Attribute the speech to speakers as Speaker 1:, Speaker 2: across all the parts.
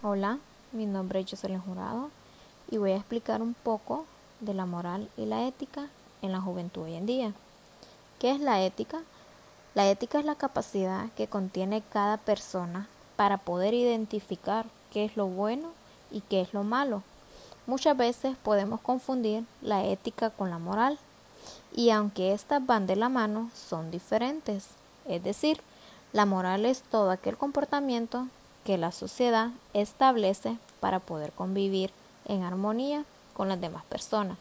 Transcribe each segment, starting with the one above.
Speaker 1: Hola, mi nombre es Jocelyn Jurado y voy a explicar un poco de la moral y la ética en la juventud hoy en día. ¿Qué es la ética? La ética es la capacidad que contiene cada persona para poder identificar qué es lo bueno y qué es lo malo. Muchas veces podemos confundir la ética con la moral y aunque estas van de la mano, son diferentes. Es decir, la moral es todo aquel comportamiento que la sociedad establece para poder convivir en armonía con las demás personas.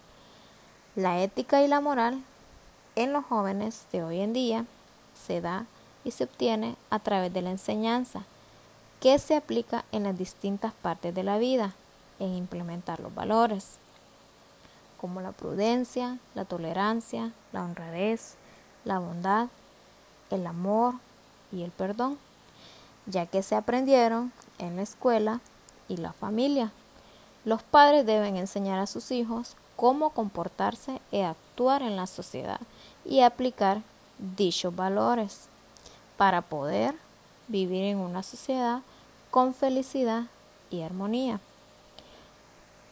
Speaker 1: La ética y la moral en los jóvenes de hoy en día se da y se obtiene a través de la enseñanza que se aplica en las distintas partes de la vida en implementar los valores como la prudencia, la tolerancia, la honradez, la bondad, el amor y el perdón ya que se aprendieron en la escuela y la familia. Los padres deben enseñar a sus hijos cómo comportarse y actuar en la sociedad y aplicar dichos valores para poder vivir en una sociedad con felicidad y armonía.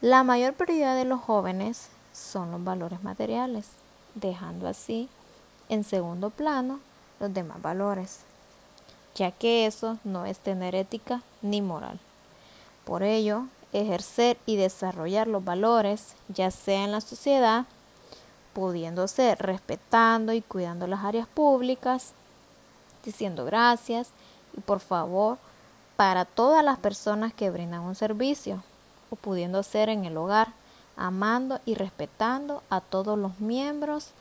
Speaker 1: La mayor prioridad de los jóvenes son los valores materiales, dejando así en segundo plano los demás valores ya que eso no es tener ética ni moral. Por ello, ejercer y desarrollar los valores, ya sea en la sociedad, pudiendo ser respetando y cuidando las áreas públicas, diciendo gracias y por favor para todas las personas que brindan un servicio, o pudiendo ser en el hogar, amando y respetando a todos los miembros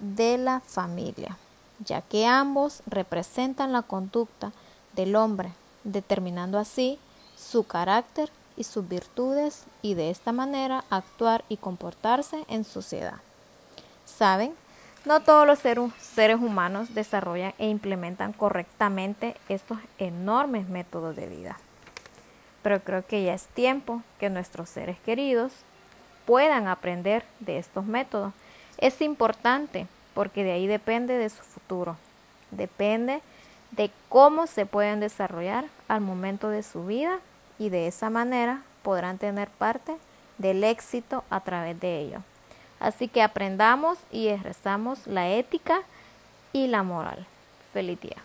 Speaker 1: de la familia ya que ambos representan la conducta del hombre, determinando así su carácter y sus virtudes y de esta manera actuar y comportarse en sociedad. ¿Saben? No todos los seres humanos desarrollan e implementan correctamente estos enormes métodos de vida. Pero creo que ya es tiempo que nuestros seres queridos puedan aprender de estos métodos. Es importante porque de ahí depende de su futuro, depende de cómo se pueden desarrollar al momento de su vida y de esa manera podrán tener parte del éxito a través de ello. Así que aprendamos y ejerzamos la ética y la moral. Feliz día.